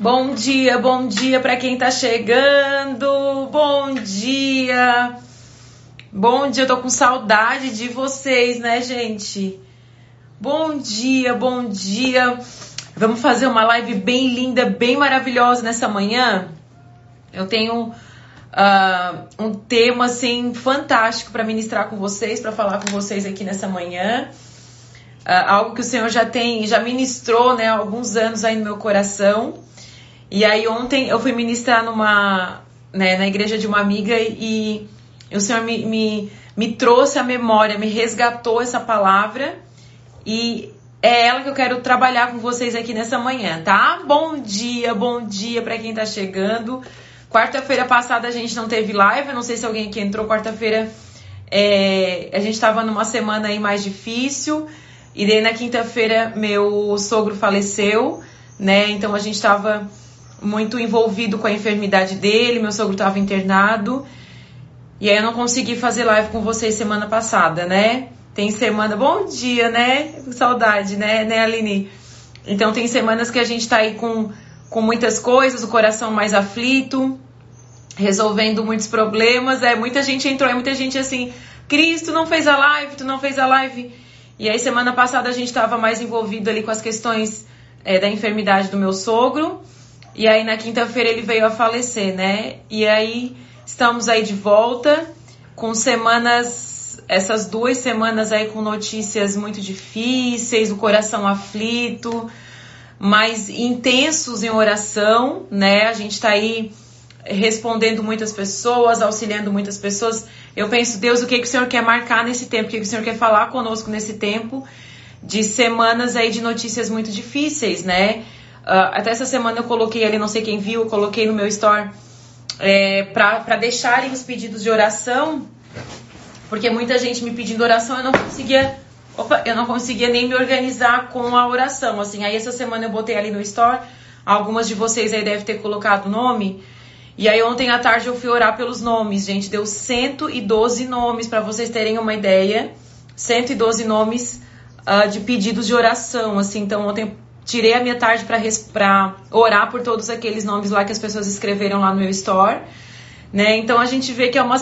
Bom dia, bom dia para quem tá chegando. Bom dia. Bom dia, eu tô com saudade de vocês, né, gente? Bom dia, bom dia. Vamos fazer uma live bem linda, bem maravilhosa nessa manhã. Eu tenho uh, um tema assim fantástico para ministrar com vocês, para falar com vocês aqui nessa manhã. Uh, algo que o Senhor já tem, já ministrou, né, há alguns anos aí no meu coração. E aí ontem eu fui ministrar numa, né, na igreja de uma amiga e, e o Senhor me, me, me trouxe a memória, me resgatou essa palavra e é ela que eu quero trabalhar com vocês aqui nessa manhã, tá? Bom dia, bom dia para quem tá chegando. Quarta-feira passada a gente não teve live, eu não sei se alguém aqui entrou quarta-feira. É, a gente estava numa semana aí mais difícil. E daí na quinta-feira meu sogro faleceu, né? Então a gente estava muito envolvido com a enfermidade dele, meu sogro estava internado. E aí eu não consegui fazer live com vocês semana passada, né? Tem semana. Bom dia, né? Saudade, né, né, Aline? Então tem semanas que a gente tá aí com, com muitas coisas, o coração mais aflito, resolvendo muitos problemas. É, muita gente entrou, é muita gente assim, Cristo não fez a live, tu não fez a live. E aí, semana passada, a gente estava mais envolvido ali com as questões é, da enfermidade do meu sogro. E aí, na quinta-feira, ele veio a falecer, né? E aí, estamos aí de volta com semanas, essas duas semanas aí com notícias muito difíceis, o coração aflito, mais intensos em oração, né? A gente está aí respondendo muitas pessoas, auxiliando muitas pessoas. Eu penso, Deus, o que, que o Senhor quer marcar nesse tempo? O que, que o Senhor quer falar conosco nesse tempo de semanas aí de notícias muito difíceis, né? Uh, até essa semana eu coloquei ali, não sei quem viu, eu coloquei no meu store é, para deixarem os pedidos de oração, porque muita gente me pedindo oração, eu não conseguia, opa, eu não conseguia nem me organizar com a oração, assim. Aí essa semana eu botei ali no store, algumas de vocês aí devem ter colocado o nome. E aí ontem à tarde eu fui orar pelos nomes, gente. Deu 112 nomes para vocês terem uma ideia. 112 nomes uh, de pedidos de oração, assim. Então ontem tirei a minha tarde para orar por todos aqueles nomes lá que as pessoas escreveram lá no meu store. Né? Então a gente vê que é uma,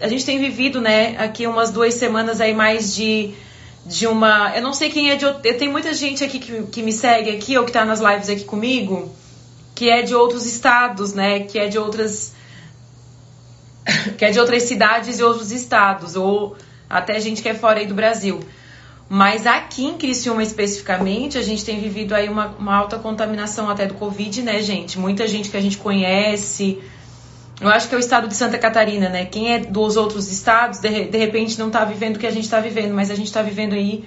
a gente tem vivido, né, aqui umas duas semanas aí mais de, de uma, eu não sei quem é de, tenho muita gente aqui que, que me segue aqui ou que tá nas lives aqui comigo, que é de outros estados, né? Que é de outras que é de outras cidades e outros estados, ou até gente que é fora aí do Brasil. Mas aqui em Criciúma especificamente, a gente tem vivido aí uma, uma alta contaminação até do Covid, né, gente? Muita gente que a gente conhece. Eu acho que é o estado de Santa Catarina, né? Quem é dos outros estados, de, de repente não tá vivendo o que a gente tá vivendo, mas a gente tá vivendo aí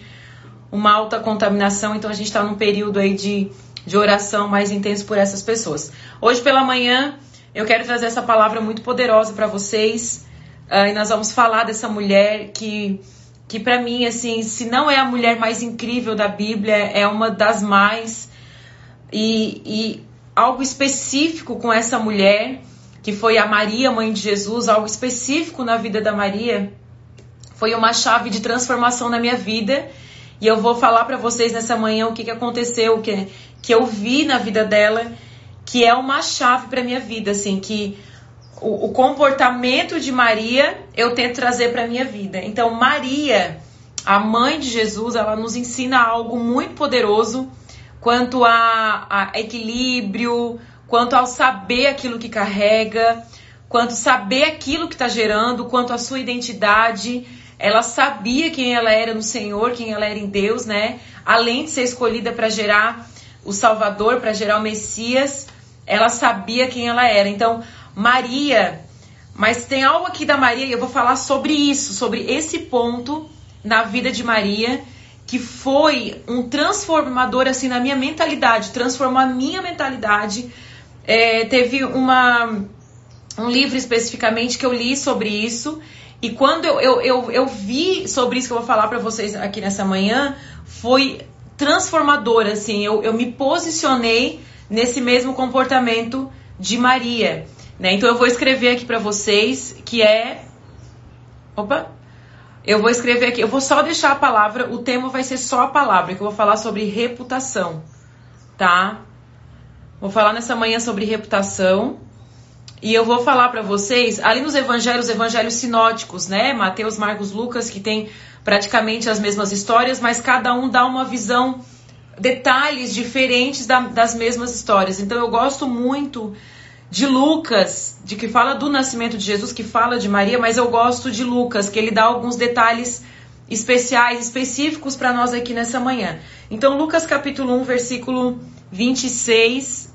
uma alta contaminação, então a gente tá num período aí de de oração mais intenso por essas pessoas. Hoje pela manhã eu quero trazer essa palavra muito poderosa para vocês uh, e nós vamos falar dessa mulher que que para mim assim, se não é a mulher mais incrível da Bíblia, é uma das mais e, e algo específico com essa mulher que foi a Maria, mãe de Jesus, algo específico na vida da Maria, foi uma chave de transformação na minha vida. E eu vou falar para vocês nessa manhã o que, que aconteceu, que que eu vi na vida dela, que é uma chave para minha vida, assim, que o, o, comportamento de Maria eu tento trazer para minha vida. Então, Maria, a mãe de Jesus, ela nos ensina algo muito poderoso quanto a, a equilíbrio, quanto ao saber aquilo que carrega, quanto saber aquilo que está gerando, quanto a sua identidade. Ela sabia quem ela era no Senhor, quem ela era em Deus, né? Além de ser escolhida para gerar o Salvador, para gerar o Messias, ela sabia quem ela era. Então, Maria, mas tem algo aqui da Maria e eu vou falar sobre isso, sobre esse ponto na vida de Maria, que foi um transformador assim na minha mentalidade, transformou a minha mentalidade. É, teve uma, um livro especificamente que eu li sobre isso. E quando eu, eu, eu, eu vi sobre isso que eu vou falar para vocês aqui nessa manhã, foi transformadora, assim, eu, eu me posicionei nesse mesmo comportamento de Maria, né? Então eu vou escrever aqui para vocês que é Opa. Eu vou escrever aqui, eu vou só deixar a palavra, o tema vai ser só a palavra, que eu vou falar sobre reputação, tá? Vou falar nessa manhã sobre reputação. E eu vou falar para vocês, ali nos evangelhos, evangelhos sinóticos, né? Mateus, Marcos, Lucas, que tem praticamente as mesmas histórias, mas cada um dá uma visão, detalhes diferentes da, das mesmas histórias. Então eu gosto muito de Lucas, de que fala do nascimento de Jesus, que fala de Maria, mas eu gosto de Lucas, que ele dá alguns detalhes especiais, específicos para nós aqui nessa manhã. Então, Lucas capítulo 1, versículo 26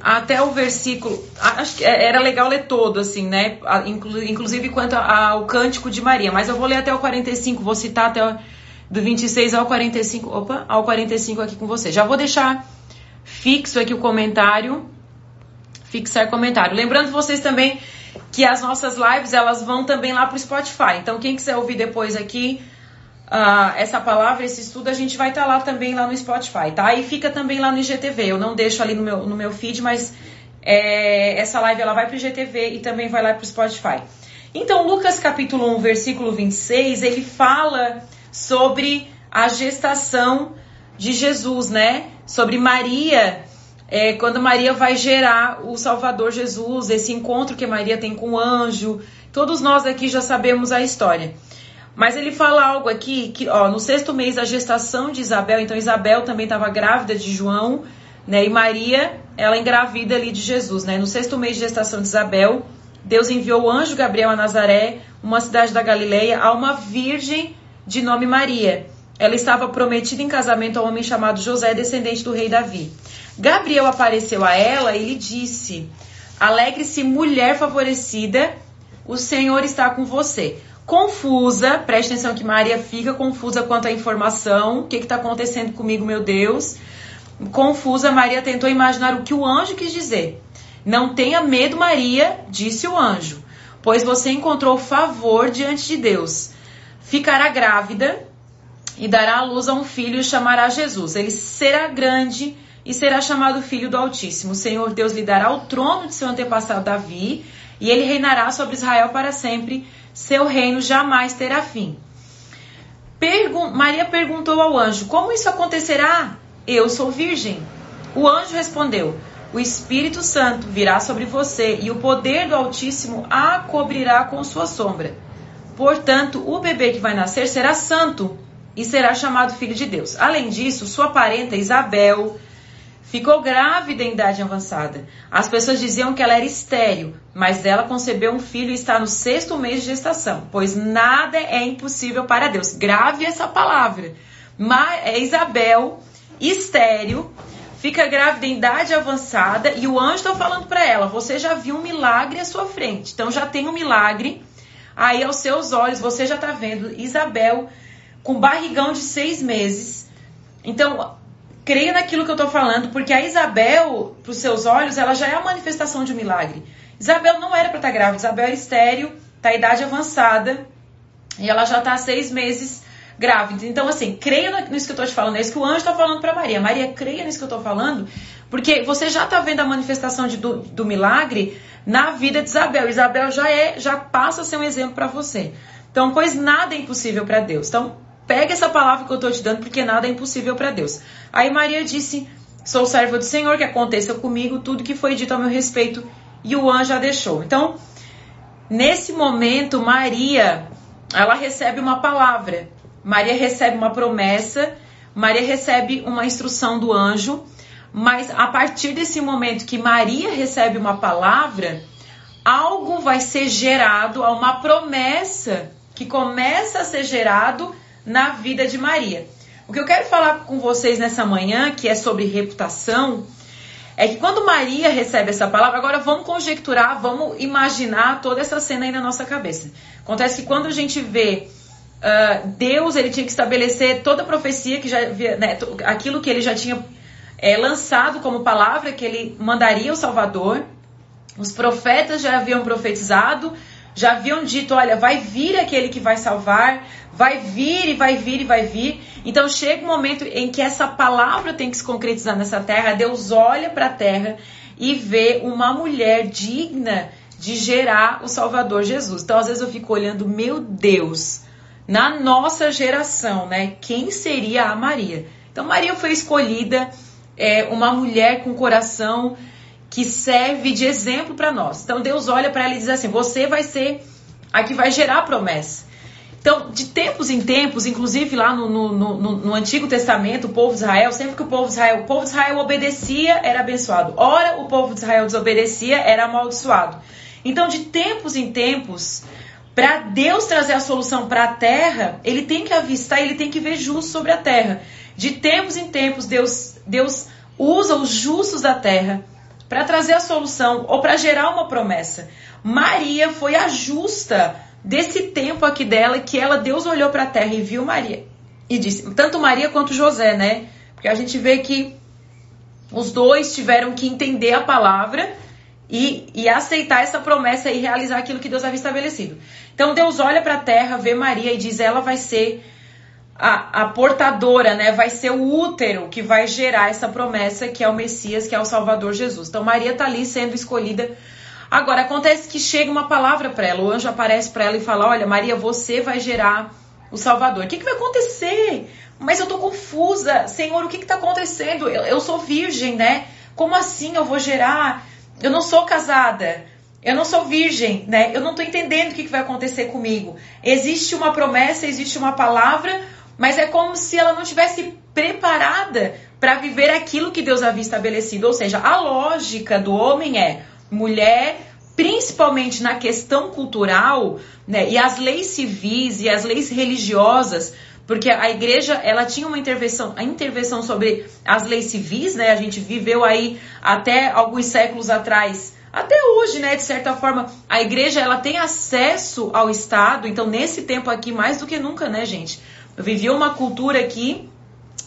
até o versículo. Acho que é, era legal ler todo, assim, né? Inclusive quanto ao cântico de Maria. Mas eu vou ler até o 45, vou citar até do 26 ao 45. Opa, ao 45 aqui com você. Já vou deixar fixo aqui o comentário. Fixar comentário. Lembrando vocês também que as nossas lives elas vão também lá para o Spotify. Então, quem quiser ouvir depois aqui uh, essa palavra, esse estudo, a gente vai estar tá lá também lá no Spotify, tá? E fica também lá no IGTV. Eu não deixo ali no meu, no meu feed, mas é, essa live ela vai para o IGTV e também vai lá para o Spotify. Então, Lucas capítulo 1, versículo 26, ele fala sobre a gestação de Jesus, né? Sobre Maria, é, quando Maria vai gerar o Salvador Jesus, esse encontro que Maria tem com o anjo. Todos nós aqui já sabemos a história. Mas ele fala algo aqui que, ó, no sexto mês da gestação de Isabel, então Isabel também estava grávida de João, né? E Maria, ela engravida ali de Jesus, né? No sexto mês de gestação de Isabel, Deus enviou o anjo Gabriel a Nazaré, uma cidade da Galileia, a uma virgem de nome Maria. Ela estava prometida em casamento a um homem chamado José, descendente do rei Davi. Gabriel apareceu a ela e lhe disse: Alegre-se, mulher favorecida, o Senhor está com você confusa, preste atenção que Maria fica confusa quanto à informação, o que está acontecendo comigo, meu Deus. Confusa, Maria tentou imaginar o que o anjo quis dizer. Não tenha medo, Maria, disse o anjo, pois você encontrou favor diante de Deus. Ficará grávida e dará à luz a um filho e chamará Jesus. Ele será grande e será chamado Filho do Altíssimo. O Senhor Deus lhe dará o trono de seu antepassado Davi e ele reinará sobre Israel para sempre seu reino jamais terá fim. Pergun Maria perguntou ao anjo: Como isso acontecerá? Eu sou virgem. O anjo respondeu: O Espírito Santo virá sobre você e o poder do Altíssimo a cobrirá com sua sombra. Portanto, o bebê que vai nascer será santo e será chamado filho de Deus. Além disso, sua parenta Isabel Ficou grávida em idade avançada. As pessoas diziam que ela era estéril, mas ela concebeu um filho e está no sexto mês de gestação, pois nada é impossível para Deus. Grave essa palavra. Mas, é Isabel, estéril, fica grávida em idade avançada e o anjo está falando para ela: você já viu um milagre à sua frente. Então já tem um milagre aí aos seus olhos. Você já está vendo Isabel com barrigão de seis meses. Então creia naquilo que eu estou falando, porque a Isabel, para os seus olhos, ela já é a manifestação de um milagre. Isabel não era para estar tá grávida, Isabel era estéreo, está em idade avançada, e ela já está há seis meses grávida. Então, assim, creia nisso que eu estou te falando, é isso que o anjo está falando para Maria. Maria, creia nisso que eu estou falando, porque você já está vendo a manifestação de, do, do milagre na vida de Isabel. Isabel já é, já passa a ser um exemplo para você. Então, pois nada é impossível para Deus. Então, Pega essa palavra que eu estou te dando, porque nada é impossível para Deus. Aí Maria disse: Sou serva do Senhor, que aconteça comigo tudo que foi dito a meu respeito. E o anjo a deixou. Então, nesse momento, Maria, ela recebe uma palavra. Maria recebe uma promessa. Maria recebe uma instrução do anjo. Mas a partir desse momento que Maria recebe uma palavra, algo vai ser gerado, há uma promessa que começa a ser gerado na vida de Maria. O que eu quero falar com vocês nessa manhã, que é sobre reputação, é que quando Maria recebe essa palavra, agora vamos conjecturar, vamos imaginar toda essa cena aí na nossa cabeça. Acontece que quando a gente vê uh, Deus, ele tinha que estabelecer toda a profecia que já né, aquilo que ele já tinha é, lançado como palavra, que ele mandaria o Salvador. Os profetas já haviam profetizado, já haviam dito: olha, vai vir aquele que vai salvar, vai vir e vai vir e vai vir. Então chega um momento em que essa palavra tem que se concretizar nessa terra. Deus olha para a terra e vê uma mulher digna de gerar o Salvador Jesus. Então às vezes eu fico olhando, meu Deus, na nossa geração, né? Quem seria a Maria? Então Maria foi escolhida é, uma mulher com coração que serve de exemplo para nós. Então Deus olha para ela e diz assim: você vai ser a que vai gerar a promessa. Então, de tempos em tempos, inclusive lá no, no, no, no, Antigo Testamento, o povo de Israel, sempre que o povo de Israel, o povo de Israel obedecia, era abençoado. Ora, o povo de Israel desobedecia, era amaldiçoado. Então, de tempos em tempos, para Deus trazer a solução para a terra, ele tem que avistar, ele tem que ver justo sobre a terra. De tempos em tempos, Deus, Deus usa os justos da terra para trazer a solução ou para gerar uma promessa. Maria foi a justa desse tempo aqui dela que ela Deus olhou para a terra e viu Maria e disse, tanto Maria quanto José, né? Porque a gente vê que os dois tiveram que entender a palavra e, e aceitar essa promessa e realizar aquilo que Deus havia estabelecido. Então Deus olha para a terra, vê Maria e diz: ela vai ser a, a, portadora, né? Vai ser o útero que vai gerar essa promessa que é o Messias, que é o Salvador Jesus. Então Maria está ali sendo escolhida Agora, acontece que chega uma palavra para ela, o anjo aparece para ela e fala: Olha, Maria, você vai gerar o Salvador. O que, que vai acontecer? Mas eu tô confusa. Senhor, o que, que tá acontecendo? Eu, eu sou virgem, né? Como assim eu vou gerar? Eu não sou casada. Eu não sou virgem, né? Eu não tô entendendo o que, que vai acontecer comigo. Existe uma promessa, existe uma palavra, mas é como se ela não tivesse preparada para viver aquilo que Deus havia estabelecido. Ou seja, a lógica do homem é: mulher, principalmente na questão cultural, né, e as leis civis e as leis religiosas, porque a igreja ela tinha uma intervenção, a intervenção sobre as leis civis, né? A gente viveu aí até alguns séculos atrás, até hoje, né? De certa forma, a igreja ela tem acesso ao Estado, então nesse tempo aqui mais do que nunca, né, gente? Eu vivi uma cultura aqui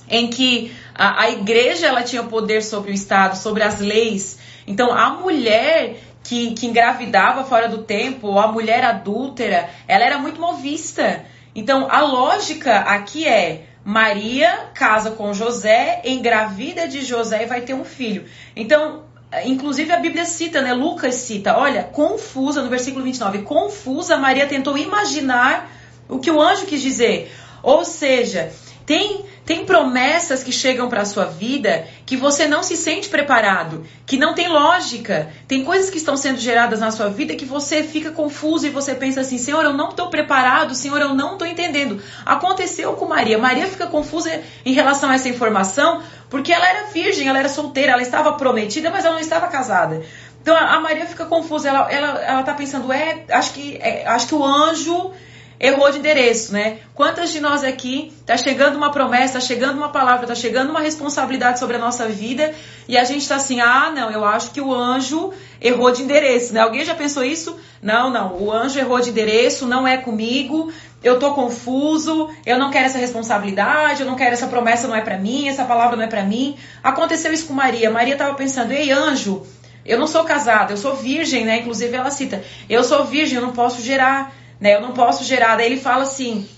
em que a, a igreja ela tinha poder sobre o Estado, sobre as leis. Então, a mulher que, que engravidava fora do tempo, ou a mulher adúltera, ela era muito mal vista. Então, a lógica aqui é: Maria casa com José, engravida de José e vai ter um filho. Então, inclusive a Bíblia cita, né? Lucas cita: olha, confusa, no versículo 29, confusa, Maria tentou imaginar o que o anjo quis dizer. Ou seja, tem, tem promessas que chegam para a sua vida que você não se sente preparado, que não tem lógica. Tem coisas que estão sendo geradas na sua vida que você fica confuso e você pensa assim: Senhor, eu não estou preparado, Senhor, eu não estou entendendo. Aconteceu com Maria. Maria fica confusa em relação a essa informação porque ela era virgem, ela era solteira, ela estava prometida, mas ela não estava casada. Então a Maria fica confusa, ela, ela, ela tá pensando, é, acho que, é, acho que o anjo errou de endereço, né? Quantas de nós aqui tá chegando uma promessa, tá chegando uma palavra, tá chegando uma responsabilidade sobre a nossa vida e a gente tá assim, ah, não, eu acho que o anjo errou de endereço, né? Alguém já pensou isso? Não, não, o anjo errou de endereço, não é comigo, eu tô confuso, eu não quero essa responsabilidade, eu não quero essa promessa, não é para mim, essa palavra não é para mim. Aconteceu isso com Maria. Maria tava pensando, ei, anjo, eu não sou casada, eu sou virgem, né? Inclusive ela cita, eu sou virgem, eu não posso gerar né? Eu não posso gerar. Daí ele fala assim: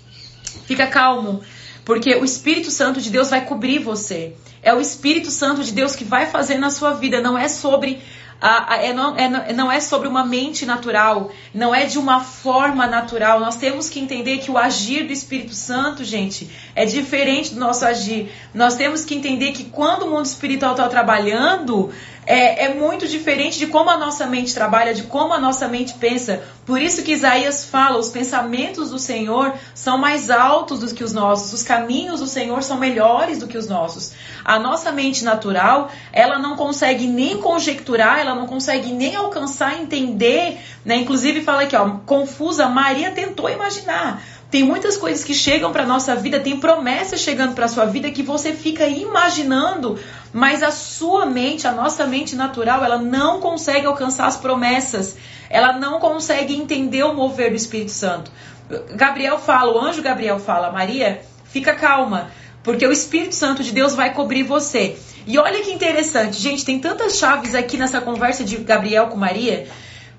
fica calmo, porque o Espírito Santo de Deus vai cobrir você. É o Espírito Santo de Deus que vai fazer na sua vida, não é sobre a, a, é, não, é, não é sobre uma mente natural, não é de uma forma natural. Nós temos que entender que o agir do Espírito Santo, gente, é diferente do nosso agir. Nós temos que entender que quando o mundo espiritual está trabalhando, é, é muito diferente de como a nossa mente trabalha, de como a nossa mente pensa. Por isso que Isaías fala: os pensamentos do Senhor são mais altos do que os nossos, os caminhos do Senhor são melhores do que os nossos. A nossa mente natural, ela não consegue nem conjecturar, ela não consegue nem alcançar, entender, né? Inclusive fala aqui, ó, confusa, Maria tentou imaginar. Tem muitas coisas que chegam para nossa vida, tem promessas chegando para sua vida que você fica imaginando, mas a sua mente, a nossa mente natural, ela não consegue alcançar as promessas. Ela não consegue entender o mover do Espírito Santo. Gabriel fala, o anjo Gabriel fala, Maria, fica calma, porque o Espírito Santo de Deus vai cobrir você. E olha que interessante, gente, tem tantas chaves aqui nessa conversa de Gabriel com Maria,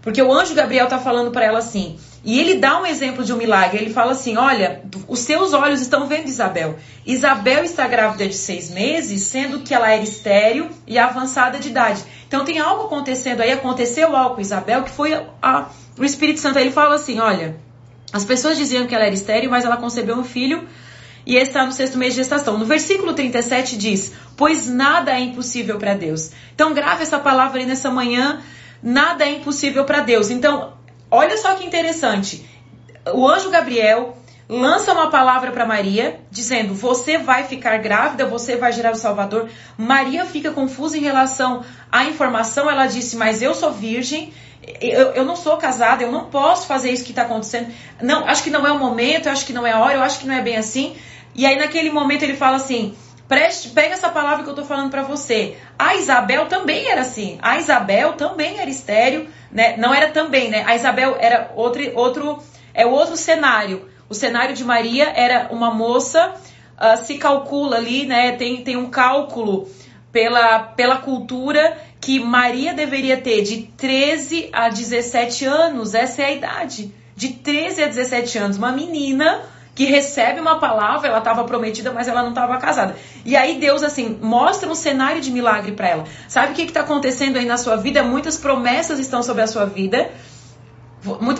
porque o anjo Gabriel tá falando para ela assim: e ele dá um exemplo de um milagre. Ele fala assim: Olha, os seus olhos estão vendo Isabel. Isabel está grávida de seis meses, sendo que ela era estéril e avançada de idade. Então tem algo acontecendo aí. Aconteceu algo com Isabel que foi a, o Espírito Santo. Aí ele fala assim: Olha, as pessoas diziam que ela era estéril, mas ela concebeu um filho e está no sexto mês de gestação. No versículo 37 diz: Pois nada é impossível para Deus. Então, grave essa palavra aí nessa manhã: nada é impossível para Deus. Então, olha só que interessante. O anjo Gabriel lança uma palavra para Maria, dizendo: Você vai ficar grávida, você vai gerar o Salvador. Maria fica confusa em relação à informação. Ela disse: Mas eu sou virgem. Eu, eu não sou casada, eu não posso fazer isso que está acontecendo. Não, acho que não é o momento, acho que não é a hora, eu acho que não é bem assim. E aí, naquele momento, ele fala assim: Preste, pega essa palavra que eu estou falando para você. A Isabel também era assim. A Isabel também era estéreo, né? Não era também, né? A Isabel era outro, outro, é outro cenário. O cenário de Maria era uma moça, uh, se calcula ali, né? Tem, tem um cálculo pela, pela cultura que Maria deveria ter de 13 a 17 anos. Essa é a idade. De 13 a 17 anos. Uma menina que recebe uma palavra, ela estava prometida, mas ela não estava casada. E aí Deus, assim, mostra um cenário de milagre para ela. Sabe o que está acontecendo aí na sua vida? Muitas promessas estão sobre a sua vida.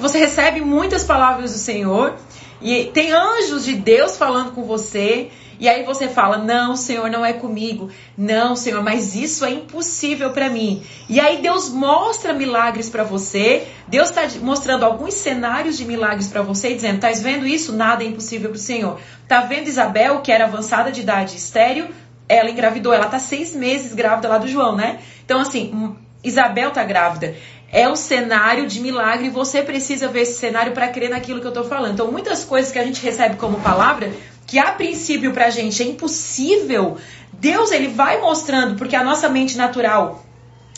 Você recebe muitas palavras do Senhor e tem anjos de Deus falando com você. E aí você fala: Não, Senhor, não é comigo. Não, Senhor, mas isso é impossível para mim. E aí Deus mostra milagres para você. Deus está mostrando alguns cenários de milagres para você, dizendo: Tá vendo isso? Nada é impossível para o Senhor. Tá vendo Isabel, que era avançada de idade estéreo? Ela engravidou. Ela tá seis meses grávida lá do João, né? Então, assim, hum, Isabel tá grávida é o cenário de milagre e você precisa ver esse cenário para crer naquilo que eu estou falando. Então, muitas coisas que a gente recebe como palavra, que a princípio para a gente é impossível, Deus ele vai mostrando, porque a nossa mente natural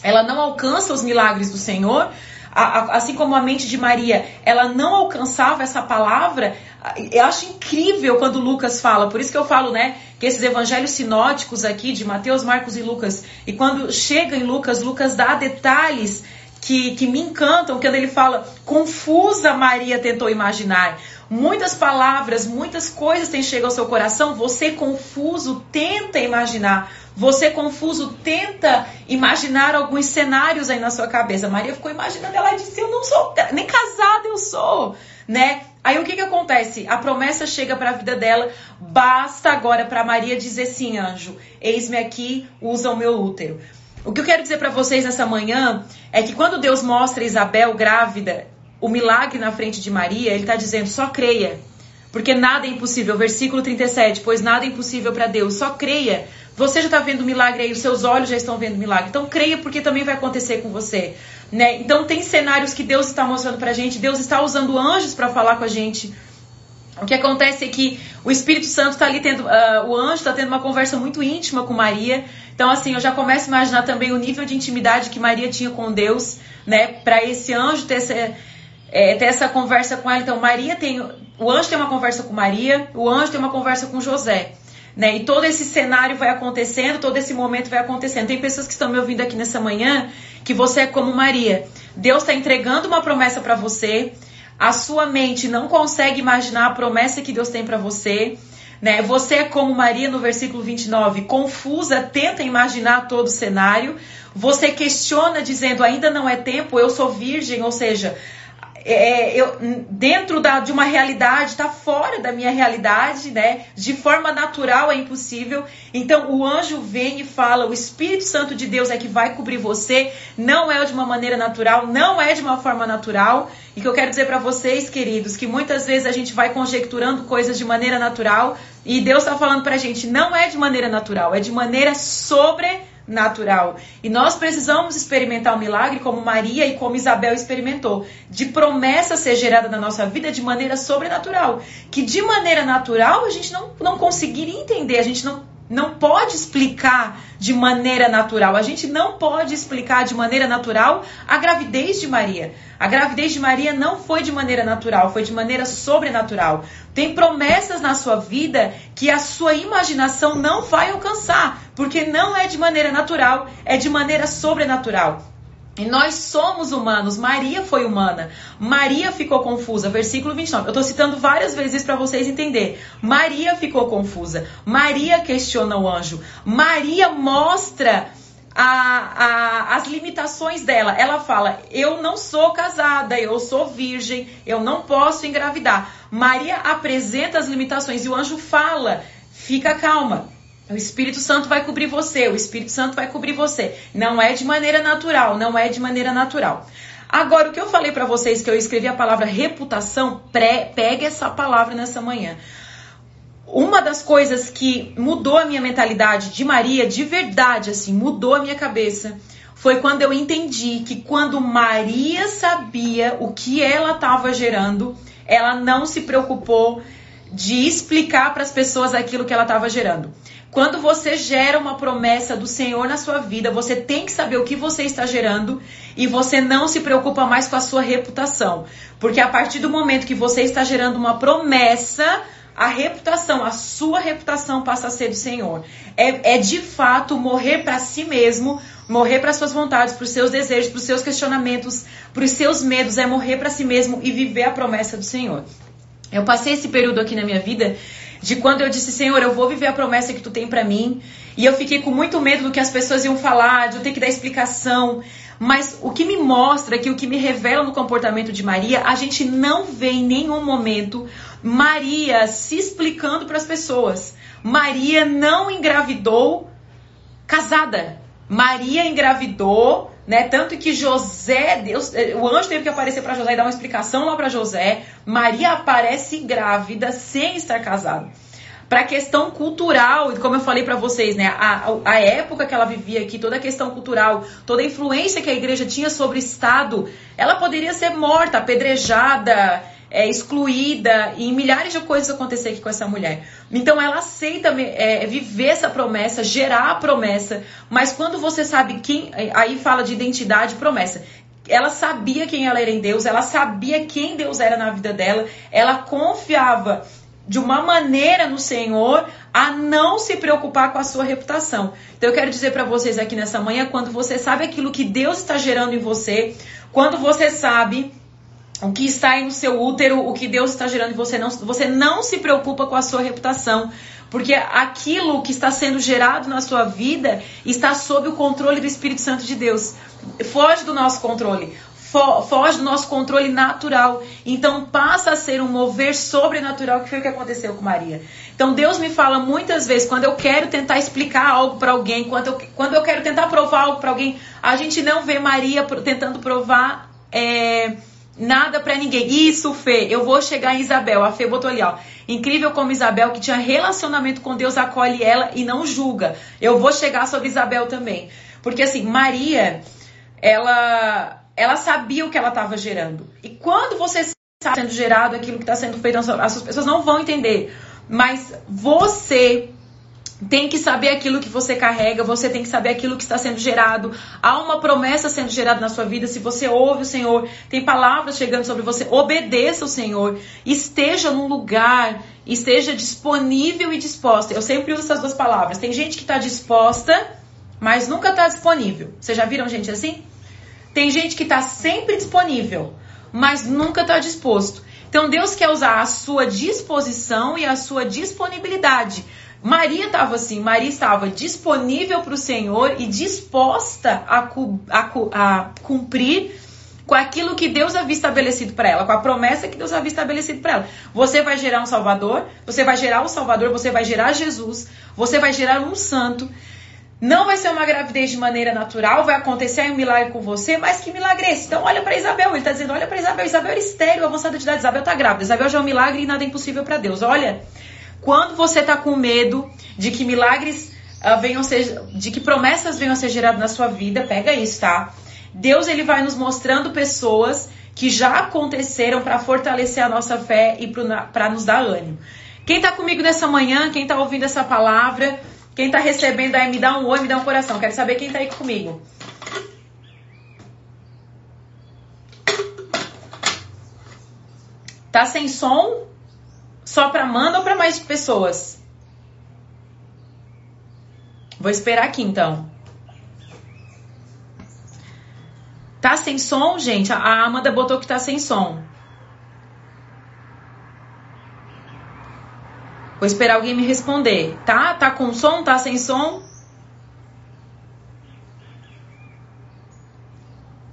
ela não alcança os milagres do Senhor, assim como a mente de Maria, ela não alcançava essa palavra. Eu acho incrível quando Lucas fala, por isso que eu falo, né, que esses evangelhos sinóticos aqui de Mateus, Marcos e Lucas, e quando chega em Lucas, Lucas dá detalhes que, que me encantam, quando ele fala, confusa Maria tentou imaginar. Muitas palavras, muitas coisas têm chegado ao seu coração, você confuso tenta imaginar. Você confuso tenta imaginar alguns cenários aí na sua cabeça. Maria ficou imaginando, ela disse: "Eu não sou nem casada, eu sou", né? Aí o que que acontece? A promessa chega para a vida dela. Basta agora para Maria dizer sim, anjo. Eis-me aqui, usa o meu útero. O que eu quero dizer para vocês nessa manhã é que quando Deus mostra Isabel grávida, o milagre na frente de Maria, ele está dizendo: só creia, porque nada é impossível. Versículo 37, pois nada é impossível para Deus, só creia. Você já está vendo milagre aí, os seus olhos já estão vendo milagre. Então creia, porque também vai acontecer com você. Né? Então tem cenários que Deus está mostrando para a gente, Deus está usando anjos para falar com a gente. O que acontece é que o Espírito Santo está ali tendo, uh, o anjo está tendo uma conversa muito íntima com Maria. Então, assim, eu já começo a imaginar também o nível de intimidade que Maria tinha com Deus, né? Para esse anjo ter essa, é, ter essa conversa com ela. Então, Maria tem, o anjo tem uma conversa com Maria, o anjo tem uma conversa com José. Né? E todo esse cenário vai acontecendo, todo esse momento vai acontecendo. Tem pessoas que estão me ouvindo aqui nessa manhã que você é como Maria. Deus está entregando uma promessa para você a sua mente não consegue imaginar a promessa que Deus tem para você. Né? Você é como Maria no versículo 29, confusa, tenta imaginar todo o cenário. Você questiona dizendo, ainda não é tempo, eu sou virgem, ou seja, é, eu, dentro da, de uma realidade, está fora da minha realidade, né? De forma natural é impossível. Então o anjo vem e fala: o Espírito Santo de Deus é que vai cobrir você. Não é de uma maneira natural, não é de uma forma natural. E que eu quero dizer para vocês, queridos, que muitas vezes a gente vai conjecturando coisas de maneira natural e Deus está falando para a gente: não é de maneira natural, é de maneira sobrenatural natural. E nós precisamos experimentar o milagre como Maria e como Isabel experimentou, de promessa ser gerada na nossa vida de maneira sobrenatural, que de maneira natural a gente não, não conseguiria entender, a gente não não pode explicar de maneira natural. A gente não pode explicar de maneira natural a gravidez de Maria. A gravidez de Maria não foi de maneira natural, foi de maneira sobrenatural. Tem promessas na sua vida que a sua imaginação não vai alcançar, porque não é de maneira natural, é de maneira sobrenatural. E nós somos humanos. Maria foi humana. Maria ficou confusa. Versículo 29. Eu estou citando várias vezes para vocês entenderem. Maria ficou confusa. Maria questiona o anjo. Maria mostra a, a, as limitações dela. Ela fala: Eu não sou casada, eu sou virgem, eu não posso engravidar. Maria apresenta as limitações e o anjo fala: Fica calma. O Espírito Santo vai cobrir você, o Espírito Santo vai cobrir você. Não é de maneira natural, não é de maneira natural. Agora, o que eu falei para vocês que eu escrevi a palavra reputação, pré, pegue essa palavra nessa manhã. Uma das coisas que mudou a minha mentalidade de Maria, de verdade, assim, mudou a minha cabeça, foi quando eu entendi que quando Maria sabia o que ela estava gerando, ela não se preocupou de explicar para as pessoas aquilo que ela estava gerando. Quando você gera uma promessa do Senhor na sua vida, você tem que saber o que você está gerando e você não se preocupa mais com a sua reputação. Porque a partir do momento que você está gerando uma promessa, a reputação, a sua reputação passa a ser do Senhor. É, é de fato morrer para si mesmo, morrer para suas vontades, para os seus desejos, para os seus questionamentos, para os seus medos, é morrer para si mesmo e viver a promessa do Senhor. Eu passei esse período aqui na minha vida de quando eu disse, Senhor, eu vou viver a promessa que tu tem para mim. E eu fiquei com muito medo do que as pessoas iam falar, de eu ter que dar explicação. Mas o que me mostra que o que me revela no comportamento de Maria, a gente não vê em nenhum momento Maria se explicando para as pessoas. Maria não engravidou casada. Maria engravidou né? Tanto que José, Deus, eh, o anjo teve que aparecer para José e dar uma explicação lá para José. Maria aparece grávida sem estar casada. Para a questão cultural, como eu falei para vocês, né? A, a época que ela vivia aqui, toda a questão cultural, toda a influência que a igreja tinha sobre o Estado, ela poderia ser morta, apedrejada, é, excluída e milhares de coisas acontecer aqui com essa mulher. Então ela aceita é, viver essa promessa, gerar a promessa, mas quando você sabe quem, aí fala de identidade, promessa. Ela sabia quem ela era em Deus, ela sabia quem Deus era na vida dela, ela confiava de uma maneira no Senhor a não se preocupar com a sua reputação. Então eu quero dizer para vocês aqui nessa manhã, quando você sabe aquilo que Deus está gerando em você, quando você sabe o que está aí no seu útero, o que Deus está gerando em você, não, você não se preocupa com a sua reputação, porque aquilo que está sendo gerado na sua vida está sob o controle do Espírito Santo de Deus. Foge do nosso controle, foge do nosso controle natural. Então passa a ser um mover sobrenatural, que foi o que aconteceu com Maria. Então Deus me fala muitas vezes, quando eu quero tentar explicar algo para alguém, quando eu, quando eu quero tentar provar algo para alguém, a gente não vê Maria tentando provar. É, Nada para ninguém. Isso, Fê, eu vou chegar em Isabel. A Fê botou ali, ó. Incrível como Isabel, que tinha relacionamento com Deus, acolhe ela e não julga. Eu vou chegar sobre Isabel também. Porque assim, Maria, ela ela sabia o que ela estava gerando. E quando você está sendo gerado aquilo que está sendo feito, as pessoas não vão entender. Mas você tem que saber aquilo que você carrega, você tem que saber aquilo que está sendo gerado. Há uma promessa sendo gerada na sua vida. Se você ouve o Senhor, tem palavras chegando sobre você, obedeça o Senhor. Esteja num lugar, esteja disponível e disposta. Eu sempre uso essas duas palavras. Tem gente que está disposta, mas nunca está disponível. Vocês já viram gente assim? Tem gente que está sempre disponível, mas nunca está disposto. Então Deus quer usar a sua disposição e a sua disponibilidade Maria estava assim, Maria estava disponível para o Senhor e disposta a, a, a, cumprir com aquilo que Deus havia estabelecido para ela, com a promessa que Deus havia estabelecido para ela. Você vai gerar um Salvador, você vai gerar o Salvador, você vai gerar Jesus, você vai gerar um santo. Não vai ser uma gravidez de maneira natural, vai acontecer um milagre com você, mas que milagre é esse? Então olha para Isabel, ele está dizendo, olha para Isabel, Isabel era estéreo, avançada de idade, Isabel está grávida, Isabel já é um milagre e nada é impossível para Deus. Olha, quando você está com medo de que milagres uh, venham ser, de que promessas venham a ser geradas na sua vida, pega isso, tá? Deus ele vai nos mostrando pessoas que já aconteceram para fortalecer a nossa fé e para nos dar ânimo. Quem está comigo nessa manhã, quem está ouvindo essa palavra, quem está recebendo aí, me dá um oi, me dá um coração. Quero saber quem está aí comigo. Tá sem som? Só para Amanda ou para mais pessoas? Vou esperar aqui então. Tá sem som, gente? A Amanda botou que tá sem som. Vou esperar alguém me responder. Tá? Tá com som? Tá sem som?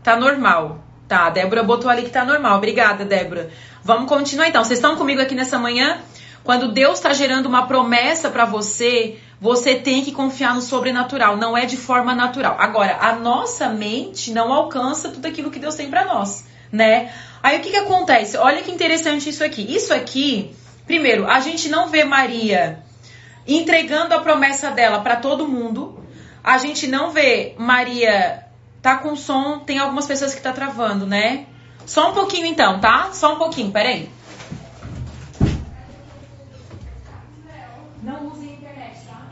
Tá normal. Tá, a Débora botou ali que tá normal. Obrigada, Débora. Vamos continuar então. Vocês estão comigo aqui nessa manhã? Quando Deus está gerando uma promessa para você, você tem que confiar no sobrenatural, não é de forma natural. Agora, a nossa mente não alcança tudo aquilo que Deus tem para nós, né? Aí o que que acontece? Olha que interessante isso aqui. Isso aqui, primeiro, a gente não vê Maria entregando a promessa dela para todo mundo. A gente não vê Maria tá com som, tem algumas pessoas que tá travando, né? Só um pouquinho então, tá? Só um pouquinho, peraí. Não use a internet, tá?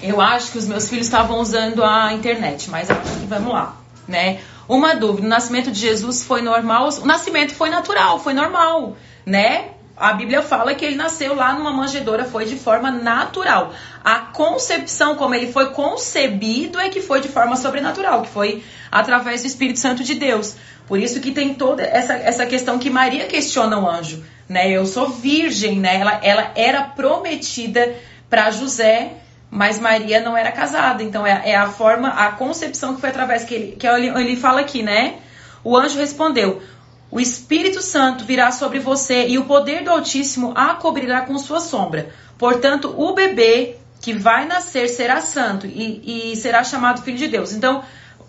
Eu acho que os meus filhos estavam usando a internet, mas vamos lá, né? Uma dúvida: o nascimento de Jesus foi normal? O nascimento foi natural, foi normal, né? A Bíblia fala que ele nasceu lá numa manjedoura, foi de forma natural. A concepção, como ele foi concebido, é que foi de forma sobrenatural, que foi através do Espírito Santo de Deus. Por isso que tem toda essa, essa questão que Maria questiona o anjo, né? Eu sou virgem, né? Ela, ela era prometida para José, mas Maria não era casada. Então é, é, a forma, a concepção que foi através que ele, que ele, ele fala aqui, né? O anjo respondeu: o Espírito Santo virá sobre você e o poder do Altíssimo a cobrirá com sua sombra. Portanto, o bebê que vai nascer será santo e, e será chamado Filho de Deus. Então,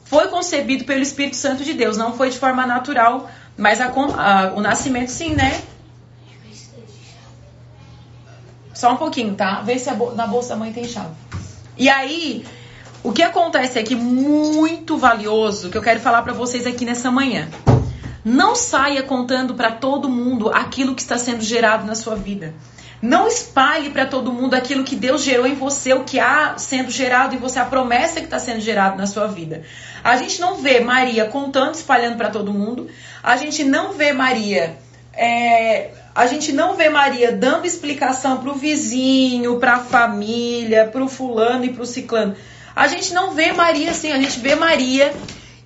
foi concebido pelo Espírito Santo de Deus, não foi de forma natural, mas a, a, o nascimento sim, né? Só um pouquinho, tá? Vê se na bolsa da mãe tem chave. E aí, o que acontece é que muito valioso que eu quero falar para vocês aqui nessa manhã. Não saia contando para todo mundo aquilo que está sendo gerado na sua vida. Não espalhe para todo mundo aquilo que Deus gerou em você, o que há sendo gerado em você, a promessa que está sendo gerada na sua vida. A gente não vê Maria contando, espalhando para todo mundo. A gente não vê Maria. É, a gente não vê Maria dando explicação para o vizinho, para a família, para o fulano e para o ciclano. A gente não vê Maria assim, a gente vê Maria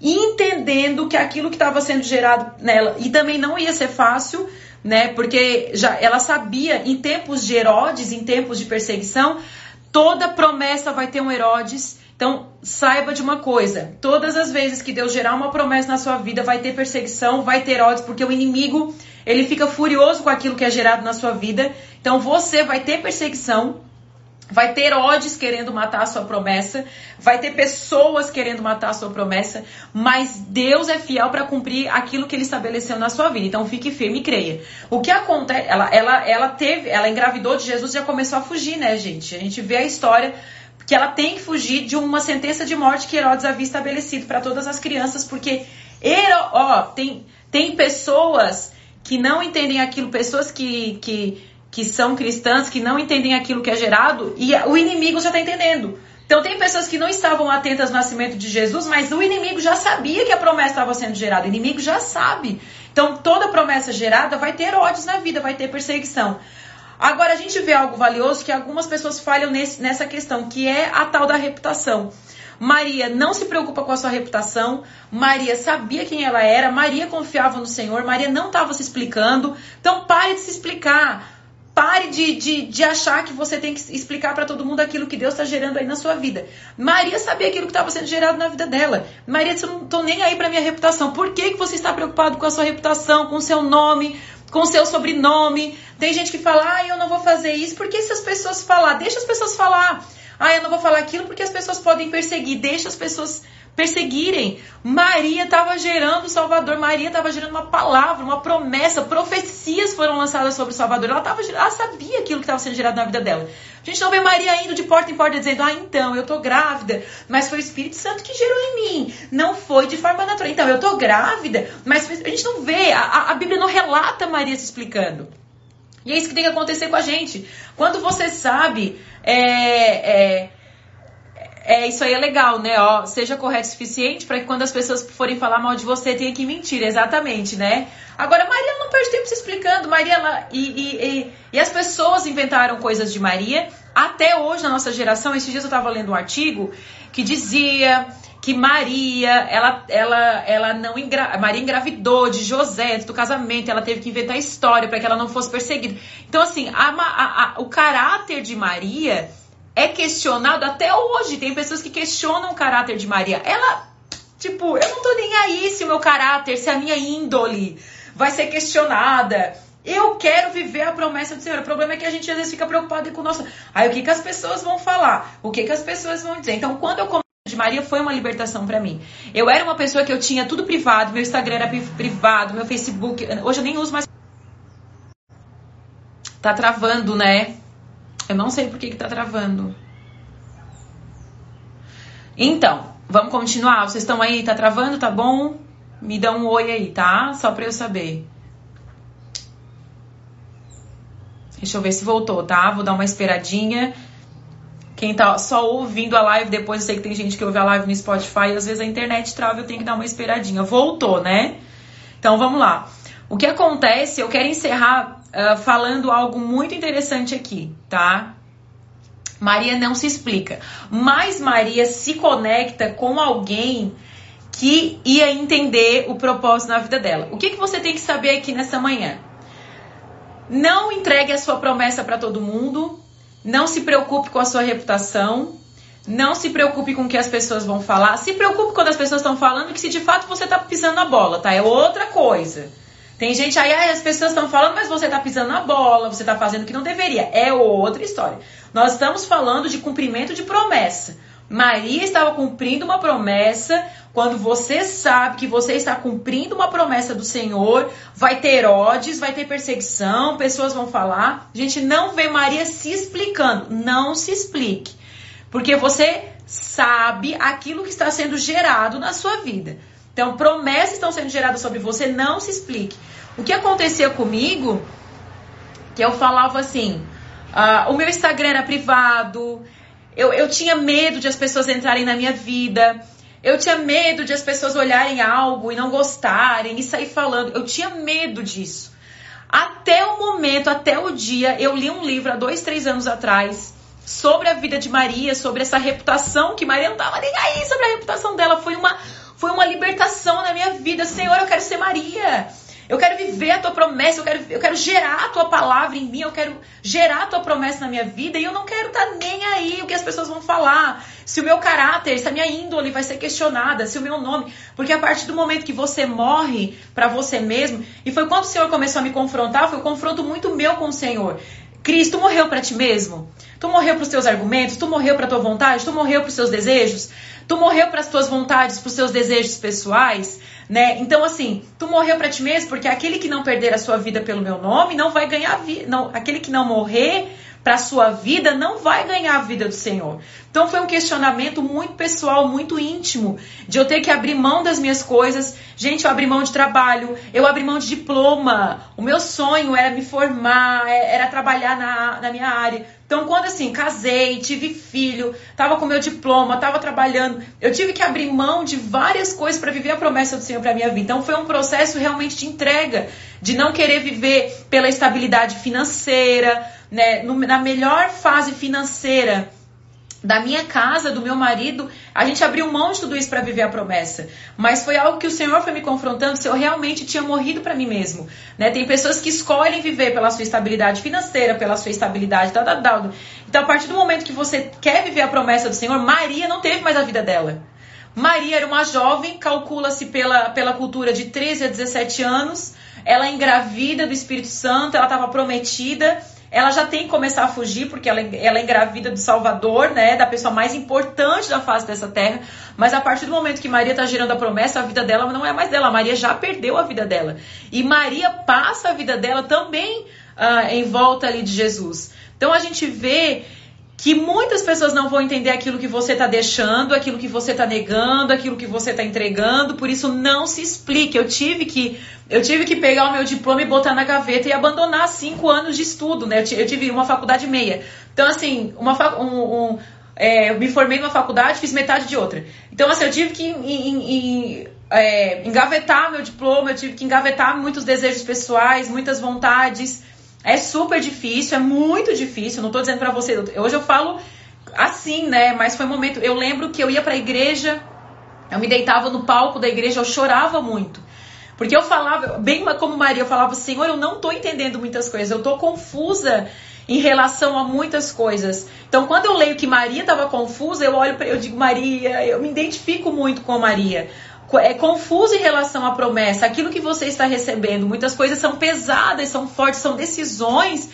entendendo que aquilo que estava sendo gerado nela, e também não ia ser fácil, né? Porque já ela sabia em tempos de Herodes, em tempos de perseguição, toda promessa vai ter um Herodes. Então, saiba de uma coisa: todas as vezes que Deus gerar uma promessa na sua vida, vai ter perseguição, vai ter Herodes, porque o inimigo ele fica furioso com aquilo que é gerado na sua vida. Então, você vai ter perseguição. Vai ter Herodes querendo matar a sua promessa, vai ter pessoas querendo matar a sua promessa, mas Deus é fiel para cumprir aquilo que ele estabeleceu na sua vida. Então fique firme e creia. O que acontece? Ela, ela, ela teve, ela engravidou de Jesus e já começou a fugir, né, gente? A gente vê a história que ela tem que fugir de uma sentença de morte que Herodes havia estabelecido para todas as crianças, porque ó, tem, tem pessoas que não entendem aquilo, pessoas que, que que são cristãs, que não entendem aquilo que é gerado, e o inimigo já está entendendo. Então tem pessoas que não estavam atentas ao nascimento de Jesus, mas o inimigo já sabia que a promessa estava sendo gerada. O inimigo já sabe. Então toda promessa gerada vai ter ódios na vida, vai ter perseguição. Agora a gente vê algo valioso que algumas pessoas falham nesse, nessa questão, que é a tal da reputação. Maria não se preocupa com a sua reputação. Maria sabia quem ela era. Maria confiava no Senhor. Maria não estava se explicando. Então pare de se explicar. Pare de, de, de achar que você tem que explicar para todo mundo aquilo que Deus está gerando aí na sua vida. Maria sabia aquilo que estava sendo gerado na vida dela. Maria disse: Eu não estou nem aí para minha reputação. Por que, que você está preocupado com a sua reputação, com o seu nome, com o seu sobrenome? Tem gente que fala: Ah, eu não vou fazer isso. Por que se as pessoas falar? Deixa as pessoas falar. Ah, eu não vou falar aquilo porque as pessoas podem perseguir. Deixa as pessoas perseguirem. Maria estava gerando o Salvador, Maria estava gerando uma palavra, uma promessa, profecias foram lançadas sobre o Salvador. Ela, tava, ela sabia aquilo que estava sendo gerado na vida dela. A gente não vê Maria indo de porta em porta dizendo, ah, então, eu tô grávida, mas foi o Espírito Santo que gerou em mim. Não foi de forma natural. Então, eu tô grávida, mas a gente não vê, a, a Bíblia não relata Maria se explicando. E é isso que tem que acontecer com a gente. Quando você sabe, é, é, é, isso aí é legal, né? Ó, seja correto o suficiente para que quando as pessoas forem falar mal de você, tenha que mentir, exatamente, né? Agora, Maria não perde tempo se explicando. Maria, ela, e, e, e, e, as pessoas inventaram coisas de Maria. Até hoje, na nossa geração, esses dias eu estava lendo um artigo que dizia que Maria, ela, ela, ela não engra... Maria engravidou de José do casamento, ela teve que inventar história para que ela não fosse perseguida. Então, assim, a, a, a, o caráter de Maria é questionado até hoje. Tem pessoas que questionam o caráter de Maria. Ela, tipo, eu não tô nem aí se o meu caráter, se a minha índole vai ser questionada. Eu quero viver a promessa do Senhor. O problema é que a gente às vezes fica preocupado com o nosso. Aí o que, que as pessoas vão falar? O que, que as pessoas vão dizer? Então, quando eu de Maria foi uma libertação para mim. Eu era uma pessoa que eu tinha tudo privado, meu Instagram era privado, meu Facebook, hoje eu nem uso mais. Tá travando, né? Eu não sei por que que tá travando. Então, vamos continuar. Vocês estão aí? Tá travando? Tá bom? Me dá um oi aí, tá? Só pra eu saber. Deixa eu ver se voltou, tá? Vou dar uma esperadinha. Quem tá só ouvindo a live depois, eu sei que tem gente que ouve a live no Spotify e às vezes a internet trava, eu tenho que dar uma esperadinha. Voltou, né? Então vamos lá. O que acontece, eu quero encerrar uh, falando algo muito interessante aqui, tá? Maria não se explica, mas Maria se conecta com alguém que ia entender o propósito na vida dela. O que, que você tem que saber aqui nessa manhã? Não entregue a sua promessa para todo mundo, não se preocupe com a sua reputação. Não se preocupe com o que as pessoas vão falar. Se preocupe quando as pessoas estão falando que se de fato você está pisando na bola, tá? É outra coisa. Tem gente aí, as pessoas estão falando, mas você está pisando na bola, você está fazendo o que não deveria. É outra história. Nós estamos falando de cumprimento de promessa. Maria estava cumprindo uma promessa. Quando você sabe que você está cumprindo uma promessa do Senhor, vai ter Herodes, vai ter perseguição, pessoas vão falar. A gente não vê Maria se explicando. Não se explique. Porque você sabe aquilo que está sendo gerado na sua vida. Então, promessas estão sendo geradas sobre você, não se explique. O que acontecia comigo, que eu falava assim, uh, o meu Instagram era privado, eu, eu tinha medo de as pessoas entrarem na minha vida. Eu tinha medo de as pessoas olharem algo e não gostarem e sair falando. Eu tinha medo disso. Até o momento, até o dia, eu li um livro há dois, três anos atrás sobre a vida de Maria, sobre essa reputação que Maria não estava nem aí sobre a reputação dela. Foi uma, foi uma libertação na minha vida. Senhor, eu quero ser Maria. Eu quero viver a tua promessa, eu quero, eu quero gerar a tua palavra em mim, eu quero gerar a tua promessa na minha vida e eu não quero estar tá nem aí o que as pessoas vão falar. Se o meu caráter, se a minha índole vai ser questionada, se o meu nome. Porque a partir do momento que você morre para você mesmo, e foi quando o Senhor começou a me confrontar, foi um confronto muito meu com o Senhor. Cristo morreu para ti mesmo? Tu morreu para os teus argumentos? Tu morreu para tua vontade? Tu morreu para os seus desejos? Tu morreu para as tuas vontades, para os seus desejos pessoais? né? Então assim, tu morreu para ti mesmo porque aquele que não perder a sua vida pelo meu nome não vai ganhar vida, não, aquele que não morrer para a sua vida não vai ganhar a vida do Senhor. Então foi um questionamento muito pessoal, muito íntimo, de eu ter que abrir mão das minhas coisas. Gente, eu abri mão de trabalho, eu abri mão de diploma. O meu sonho era me formar, é, era trabalhar na, na minha área. Então, quando assim, casei, tive filho, tava com meu diploma, tava trabalhando, eu tive que abrir mão de várias coisas para viver a promessa do Senhor para minha vida. Então, foi um processo realmente de entrega, de não querer viver pela estabilidade financeira, né, na melhor fase financeira da minha casa, do meu marido, a gente abriu mão de tudo isso para viver a promessa. Mas foi algo que o Senhor foi me confrontando se eu realmente tinha morrido para mim mesmo. Né? Tem pessoas que escolhem viver pela sua estabilidade financeira, pela sua estabilidade, tal, tal, tal. Então, a partir do momento que você quer viver a promessa do Senhor, Maria não teve mais a vida dela. Maria era uma jovem, calcula-se pela, pela cultura de 13 a 17 anos. Ela é engravida do Espírito Santo, ela estava prometida ela já tem que começar a fugir, porque ela, ela é engravida do Salvador, né? Da pessoa mais importante da face dessa terra. Mas a partir do momento que Maria está gerando a promessa, a vida dela não é mais dela. Maria já perdeu a vida dela. E Maria passa a vida dela também uh, em volta ali de Jesus. Então a gente vê que muitas pessoas não vão entender aquilo que você está deixando, aquilo que você está negando, aquilo que você está entregando, por isso não se explique. Eu tive que eu tive que pegar o meu diploma e botar na gaveta e abandonar cinco anos de estudo, né? Eu tive uma faculdade meia. Então, assim, uma um, um, é, eu me formei numa faculdade, fiz metade de outra. Então, assim, eu tive que em, em, é, engavetar meu diploma, eu tive que engavetar muitos desejos pessoais, muitas vontades. É super difícil, é muito difícil. Não tô dizendo para você. Hoje eu falo assim, né? Mas foi um momento. Eu lembro que eu ia pra igreja Eu me deitava no palco da igreja, eu chorava muito. Porque eu falava, bem como Maria, eu falava, Senhor, eu não estou entendendo muitas coisas, eu estou confusa em relação a muitas coisas. Então, quando eu leio que Maria estava confusa, eu olho para eu digo, Maria, eu me identifico muito com Maria. É confuso em relação à promessa, aquilo que você está recebendo. Muitas coisas são pesadas, são fortes, são decisões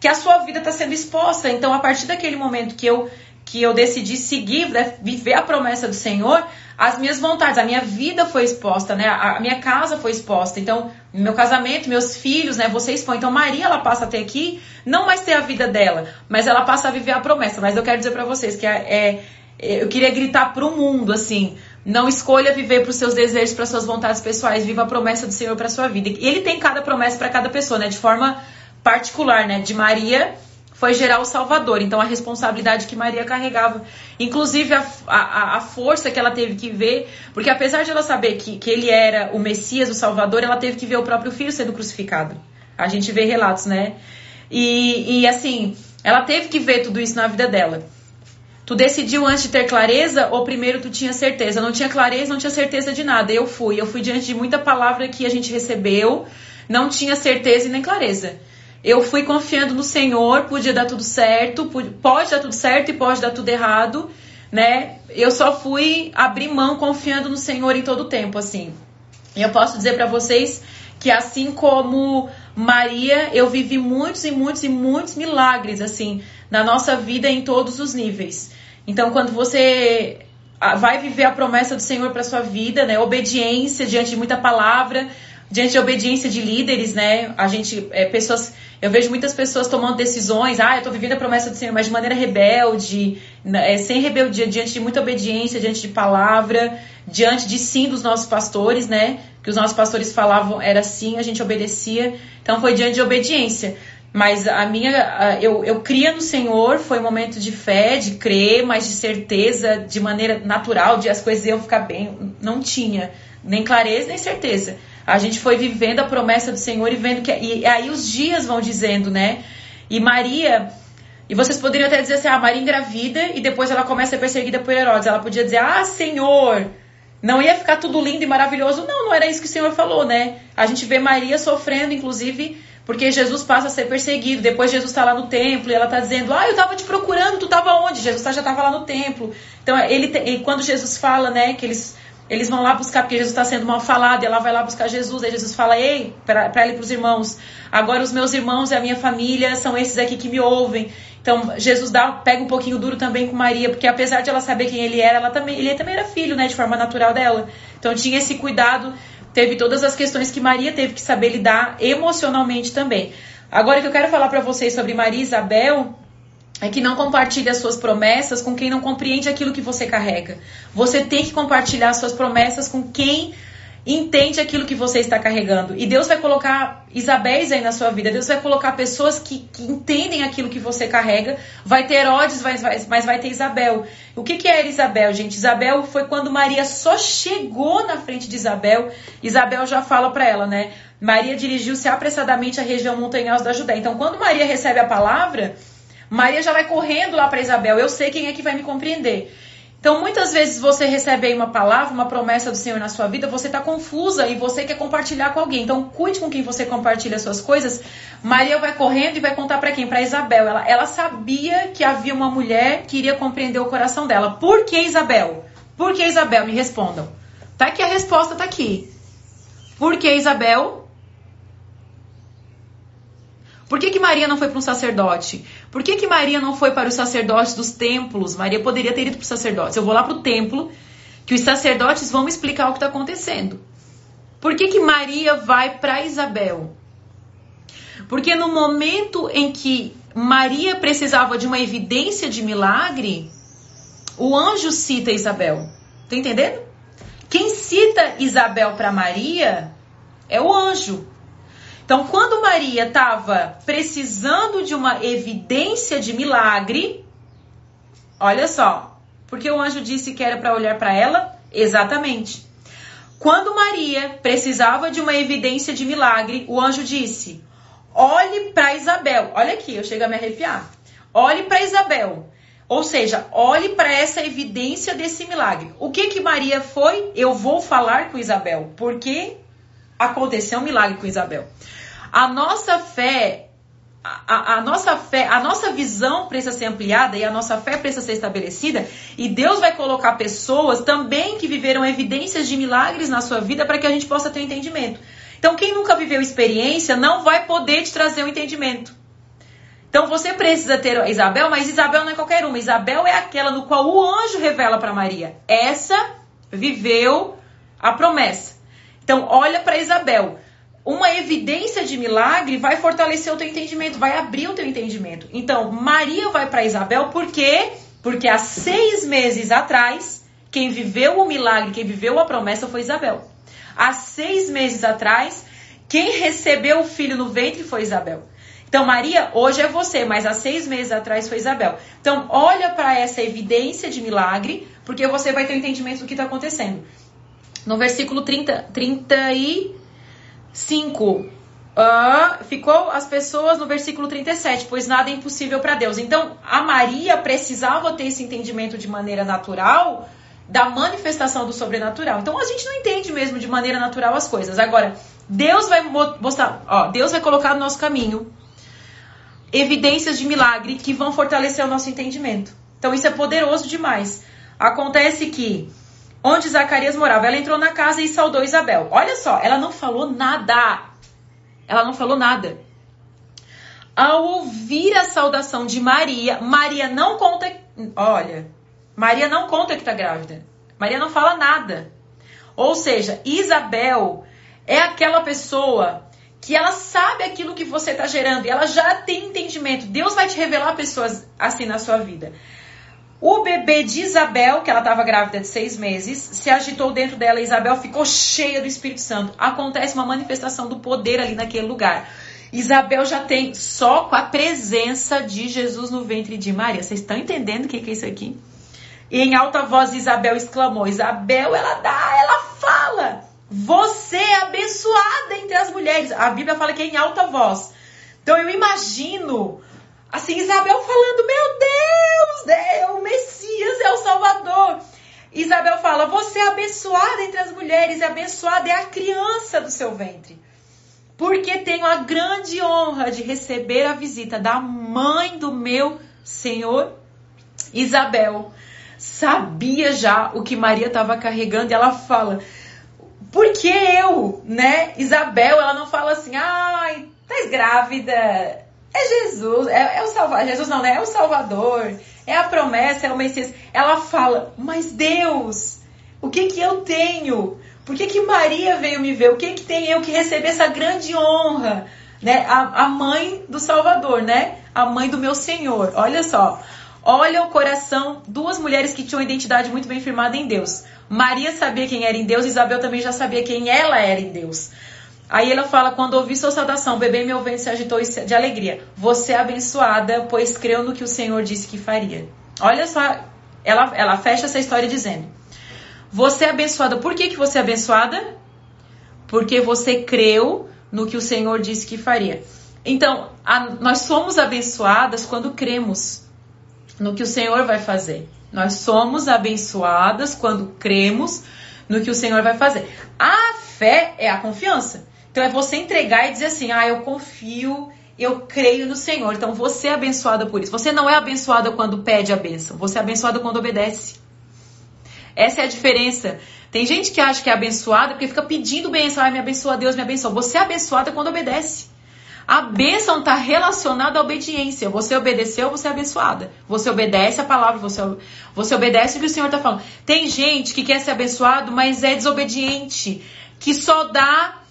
que a sua vida está sendo exposta. Então, a partir daquele momento que eu que eu decidi seguir, né, viver a promessa do Senhor, as minhas vontades, a minha vida foi exposta, né? A minha casa foi exposta. Então, meu casamento, meus filhos, né? Você expõe. Então, Maria, ela passa a ter aqui, não mais ter a vida dela, mas ela passa a viver a promessa. Mas eu quero dizer para vocês que é, é, eu queria gritar pro mundo, assim, não escolha viver para os seus desejos, para suas vontades pessoais. Viva a promessa do Senhor para sua vida. E Ele tem cada promessa para cada pessoa, né? De forma particular, né? De Maria foi gerar o Salvador. Então a responsabilidade que Maria carregava, inclusive a, a, a, força que ela teve que ver, porque apesar de ela saber que, que ele era o Messias, o Salvador, ela teve que ver o próprio filho sendo crucificado. A gente vê relatos, né? E, e assim, ela teve que ver tudo isso na vida dela. Tu decidiu antes de ter clareza ou primeiro tu tinha certeza? Não tinha clareza, não tinha certeza de nada. Eu fui, eu fui diante de muita palavra que a gente recebeu, não tinha certeza e nem clareza. Eu fui confiando no Senhor, podia dar tudo certo, pode dar tudo certo e pode dar tudo errado, né? Eu só fui abrir mão confiando no Senhor em todo o tempo, assim. E eu posso dizer para vocês que assim como Maria, eu vivi muitos e muitos e muitos milagres, assim, na nossa vida em todos os níveis. Então, quando você vai viver a promessa do Senhor para sua vida, né? Obediência diante de muita palavra, diante de obediência de líderes, né? A gente, é, pessoas, eu vejo muitas pessoas tomando decisões, ah, eu tô vivendo a promessa do Senhor, mas de maneira rebelde, né, é, sem rebeldia, diante de muita obediência, diante de palavra, diante de sim dos nossos pastores, né? Que os nossos pastores falavam era sim, a gente obedecia. Então foi diante de obediência. Mas a minha, eu, eu cria no Senhor, foi um momento de fé, de crer, mas de certeza, de maneira natural, de as coisas iam ficar bem. Não tinha nem clareza, nem certeza. A gente foi vivendo a promessa do Senhor e vendo que. E aí os dias vão dizendo, né? E Maria. E vocês poderiam até dizer assim: ah, Maria engravida e depois ela começa a ser perseguida por Herodes. Ela podia dizer: ah, Senhor, não ia ficar tudo lindo e maravilhoso. Não, não era isso que o Senhor falou, né? A gente vê Maria sofrendo, inclusive, porque Jesus passa a ser perseguido. Depois Jesus está lá no templo e ela está dizendo: Ah, eu estava te procurando, tu estava onde? Jesus já estava lá no templo. Então, ele, quando Jesus fala, né, que eles eles vão lá buscar, porque Jesus está sendo mal falado, e ela vai lá buscar Jesus. Aí Jesus fala: Ei, para ele e para os irmãos, agora os meus irmãos e a minha família são esses aqui que me ouvem. Então, Jesus dá, pega um pouquinho duro também com Maria, porque apesar de ela saber quem ele era, ela também, ele também era filho, né, de forma natural dela. Então, tinha esse cuidado, teve todas as questões que Maria teve que saber lidar emocionalmente também. Agora, o que eu quero falar para vocês sobre Maria e Isabel é que não compartilhe as suas promessas com quem não compreende aquilo que você carrega. Você tem que compartilhar as suas promessas com quem entende aquilo que você está carregando. E Deus vai colocar Isabéis aí na sua vida. Deus vai colocar pessoas que, que entendem aquilo que você carrega. Vai ter Herodes, mas vai, mas vai ter Isabel. O que, que era Isabel, gente? Isabel foi quando Maria só chegou na frente de Isabel. Isabel já fala para ela, né? Maria dirigiu-se apressadamente à região montanhosa da Judéia. Então, quando Maria recebe a palavra, Maria já vai correndo lá para Isabel. Eu sei quem é que vai me compreender. Então, muitas vezes você recebe aí uma palavra, uma promessa do Senhor na sua vida, você está confusa e você quer compartilhar com alguém. Então, cuide com quem você compartilha as suas coisas. Maria vai correndo e vai contar para quem? Para Isabel. Ela, ela sabia que havia uma mulher que iria compreender o coração dela. Por que Isabel? Por que Isabel? Me respondam. Tá aqui a resposta, tá aqui. Por que Isabel? Por que, que Maria não foi para um sacerdote? Por que, que Maria não foi para os sacerdotes dos templos? Maria poderia ter ido para os sacerdotes. Eu vou lá para o templo, que os sacerdotes vão me explicar o que está acontecendo. Por que, que Maria vai para Isabel? Porque no momento em que Maria precisava de uma evidência de milagre, o anjo cita Isabel. Tá entendendo? Quem cita Isabel para Maria é o anjo. Então, quando Maria estava precisando de uma evidência de milagre, olha só, porque o anjo disse que era para olhar para ela? Exatamente. Quando Maria precisava de uma evidência de milagre, o anjo disse: olhe para Isabel. Olha aqui, eu chego a me arrepiar. Olhe para Isabel. Ou seja, olhe para essa evidência desse milagre. O que que Maria foi? Eu vou falar com Isabel, porque aconteceu um milagre com Isabel. A nossa fé, a, a, nossa fé, a nossa visão precisa ser ampliada e a nossa fé precisa ser estabelecida. E Deus vai colocar pessoas também que viveram evidências de milagres na sua vida para que a gente possa ter entendimento. Então, quem nunca viveu experiência não vai poder te trazer o um entendimento. Então, você precisa ter Isabel, mas Isabel não é qualquer uma. Isabel é aquela no qual o anjo revela para Maria. Essa viveu a promessa. Então, olha para Isabel. Uma evidência de milagre vai fortalecer o teu entendimento, vai abrir o teu entendimento. Então, Maria vai para Isabel por quê? Porque há seis meses atrás, quem viveu o milagre, quem viveu a promessa foi Isabel. Há seis meses atrás, quem recebeu o filho no ventre foi Isabel. Então, Maria, hoje é você, mas há seis meses atrás foi Isabel. Então, olha para essa evidência de milagre, porque você vai ter o entendimento do que está acontecendo. No versículo 30, 35, uh, ficou as pessoas no versículo 37, pois nada é impossível para Deus. Então, a Maria precisava ter esse entendimento de maneira natural da manifestação do sobrenatural. Então, a gente não entende mesmo de maneira natural as coisas. Agora, Deus vai mostrar, ó, Deus vai colocar no nosso caminho evidências de milagre que vão fortalecer o nosso entendimento. Então, isso é poderoso demais. Acontece que onde Zacarias morava. Ela entrou na casa e saudou Isabel. Olha só, ela não falou nada. Ela não falou nada. Ao ouvir a saudação de Maria, Maria não conta. Olha, Maria não conta que está grávida. Maria não fala nada. Ou seja, Isabel é aquela pessoa que ela sabe aquilo que você está gerando e ela já tem entendimento. Deus vai te revelar pessoas assim na sua vida. O bebê de Isabel, que ela estava grávida de seis meses, se agitou dentro dela. Isabel ficou cheia do Espírito Santo. Acontece uma manifestação do poder ali naquele lugar. Isabel já tem só com a presença de Jesus no ventre de Maria. Vocês estão entendendo o que é isso aqui? E em alta voz Isabel exclamou: Isabel, ela dá, ela fala. Você é abençoada entre as mulheres. A Bíblia fala que é em alta voz. Então eu imagino Assim, Isabel falando: Meu Deus, é o Messias, é o Salvador. Isabel fala: Você é abençoada entre as mulheres, e abençoada é a criança do seu ventre. Porque tenho a grande honra de receber a visita da mãe do meu Senhor. Isabel sabia já o que Maria estava carregando e ela fala: Por que eu, né? Isabel, ela não fala assim: Ai, tá grávida é Jesus, é, é o Salvador. Jesus não, né? É o Salvador, é a promessa, é o Messias. Ela fala, mas Deus, o que que eu tenho? Por que, que Maria veio me ver? O que que tem eu que receber essa grande honra? Né? A, a mãe do Salvador, né? A mãe do meu Senhor. Olha só. Olha o coração, duas mulheres que tinham identidade muito bem firmada em Deus. Maria sabia quem era em Deus, Isabel também já sabia quem ela era em Deus. Aí ela fala: quando ouvi sua saudação, bebê meu ventre se agitou de alegria. Você é abençoada, pois creu no que o Senhor disse que faria. Olha só, ela, ela fecha essa história dizendo: Você é abençoada. Por que, que você é abençoada? Porque você creu no que o Senhor disse que faria. Então, a, nós somos abençoadas quando cremos no que o Senhor vai fazer. Nós somos abençoadas quando cremos no que o Senhor vai fazer. A fé é a confiança. Então é você entregar e dizer assim: ah, eu confio, eu creio no Senhor. Então você é abençoada por isso. Você não é abençoada quando pede a bênção, você é abençoada quando obedece. Essa é a diferença. Tem gente que acha que é abençoada porque fica pedindo bênção. Ai, me abençoa Deus, me abençoa. Você é abençoada quando obedece. A bênção está relacionada à obediência. Você obedeceu, você é abençoada. Você obedece a palavra, você, você obedece o que o Senhor está falando. Tem gente que quer ser abençoado, mas é desobediente, que só dá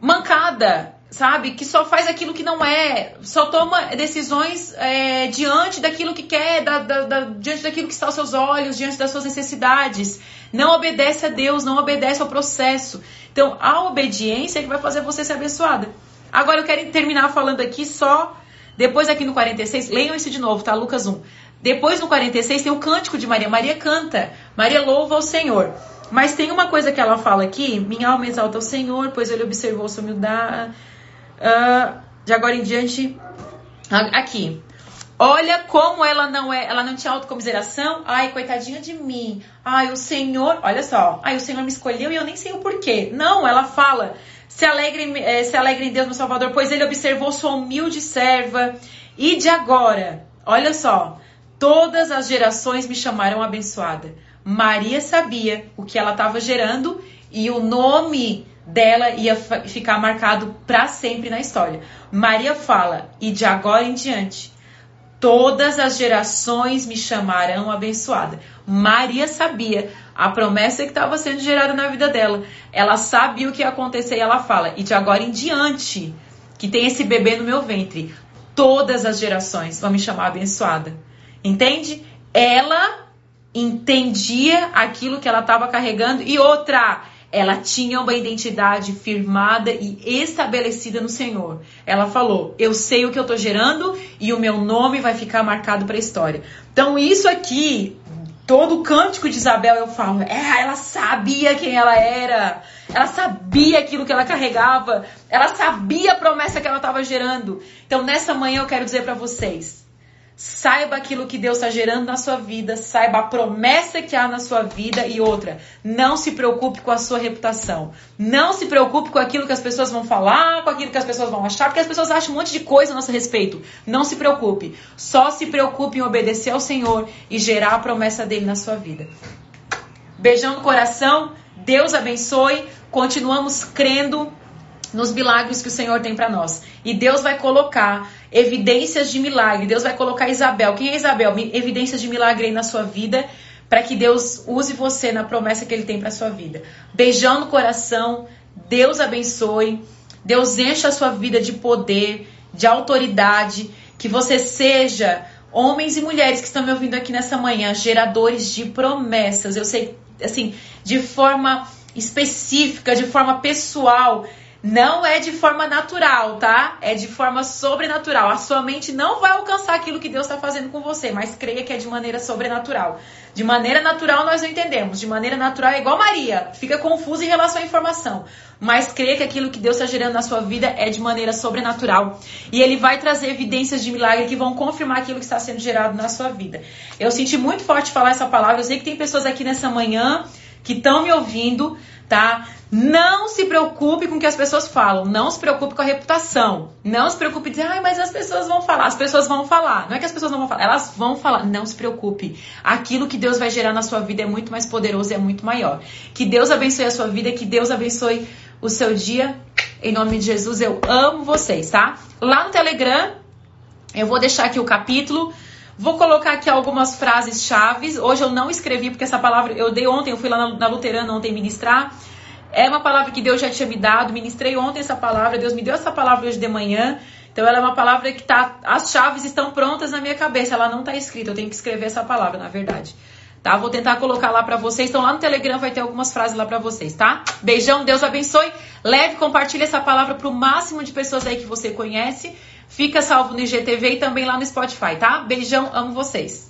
mancada, sabe? Que só faz aquilo que não é, só toma decisões é, diante daquilo que quer, da, da, da, diante daquilo que está aos seus olhos, diante das suas necessidades. Não obedece a Deus, não obedece ao processo. Então, a obediência é que vai fazer você ser abençoada. Agora, eu quero terminar falando aqui só, depois aqui no 46, leiam isso de novo, tá? Lucas 1. Depois no 46 tem o cântico de Maria. Maria canta, Maria louva ao Senhor. Mas tem uma coisa que ela fala aqui: minha alma exalta o Senhor, pois ele observou sua humildade. Uh, de agora em diante, aqui. Olha como ela não é, ela não tinha autocomiseração. Ai, coitadinha de mim. Ai, o Senhor, olha só. Ai, o Senhor me escolheu e eu nem sei o porquê. Não, ela fala: "Se alegre, eh, se alegre em Deus, meu Salvador, pois ele observou sua humilde serva e de agora, olha só, todas as gerações me chamarão abençoada." Maria sabia o que ela estava gerando e o nome dela ia ficar marcado para sempre na história. Maria fala: "E de agora em diante, todas as gerações me chamarão abençoada. Maria sabia a promessa que estava sendo gerada na vida dela. Ela sabia o que ia acontecer e ela fala: e de agora em diante, que tem esse bebê no meu ventre, todas as gerações vão me chamar abençoada. Entende? Ela entendia aquilo que ela estava carregando e outra ela tinha uma identidade firmada e estabelecida no Senhor. Ela falou: Eu sei o que eu estou gerando e o meu nome vai ficar marcado para a história. Então, isso aqui, todo o cântico de Isabel, eu falo: é, ela sabia quem ela era, ela sabia aquilo que ela carregava, ela sabia a promessa que ela estava gerando. Então, nessa manhã, eu quero dizer para vocês Saiba aquilo que Deus está gerando na sua vida, saiba a promessa que há na sua vida e outra, não se preocupe com a sua reputação. Não se preocupe com aquilo que as pessoas vão falar, com aquilo que as pessoas vão achar, porque as pessoas acham um monte de coisa a nosso respeito. Não se preocupe. Só se preocupe em obedecer ao Senhor e gerar a promessa dele na sua vida. Beijão no coração. Deus abençoe. Continuamos crendo nos milagres que o Senhor tem para nós. E Deus vai colocar evidências de milagre. Deus vai colocar Isabel. Quem é Isabel? Evidências de milagre aí na sua vida para que Deus use você na promessa que ele tem para sua vida. Beijão no coração. Deus abençoe. Deus encha a sua vida de poder, de autoridade, que você seja homens e mulheres que estão me ouvindo aqui nessa manhã, geradores de promessas. Eu sei assim, de forma específica, de forma pessoal, não é de forma natural, tá? É de forma sobrenatural. A sua mente não vai alcançar aquilo que Deus está fazendo com você, mas creia que é de maneira sobrenatural. De maneira natural nós não entendemos. De maneira natural é igual Maria, fica confusa em relação à informação. Mas creia que aquilo que Deus está gerando na sua vida é de maneira sobrenatural. E Ele vai trazer evidências de milagre que vão confirmar aquilo que está sendo gerado na sua vida. Eu senti muito forte falar essa palavra. Eu sei que tem pessoas aqui nessa manhã que estão me ouvindo, tá? Não se preocupe com o que as pessoas falam, não se preocupe com a reputação. Não se preocupe dizer, ai, mas as pessoas vão falar. As pessoas vão falar. Não é que as pessoas não vão falar, elas vão falar. Não se preocupe. Aquilo que Deus vai gerar na sua vida é muito mais poderoso e é muito maior. Que Deus abençoe a sua vida, que Deus abençoe o seu dia. Em nome de Jesus, eu amo vocês, tá? Lá no Telegram, eu vou deixar aqui o capítulo. Vou colocar aqui algumas frases chaves. Hoje eu não escrevi porque essa palavra eu dei ontem, eu fui lá na, na Luterana ontem ministrar. É uma palavra que Deus já tinha me dado, ministrei ontem essa palavra, Deus me deu essa palavra hoje de manhã. Então ela é uma palavra que tá, as chaves estão prontas na minha cabeça, ela não está escrita, eu tenho que escrever essa palavra, na verdade. Tá? Vou tentar colocar lá para vocês. Então lá no Telegram vai ter algumas frases lá para vocês, tá? Beijão, Deus abençoe. Leve, compartilhe essa palavra para o máximo de pessoas aí que você conhece. Fica salvo no IGTV e também lá no Spotify, tá? Beijão, amo vocês.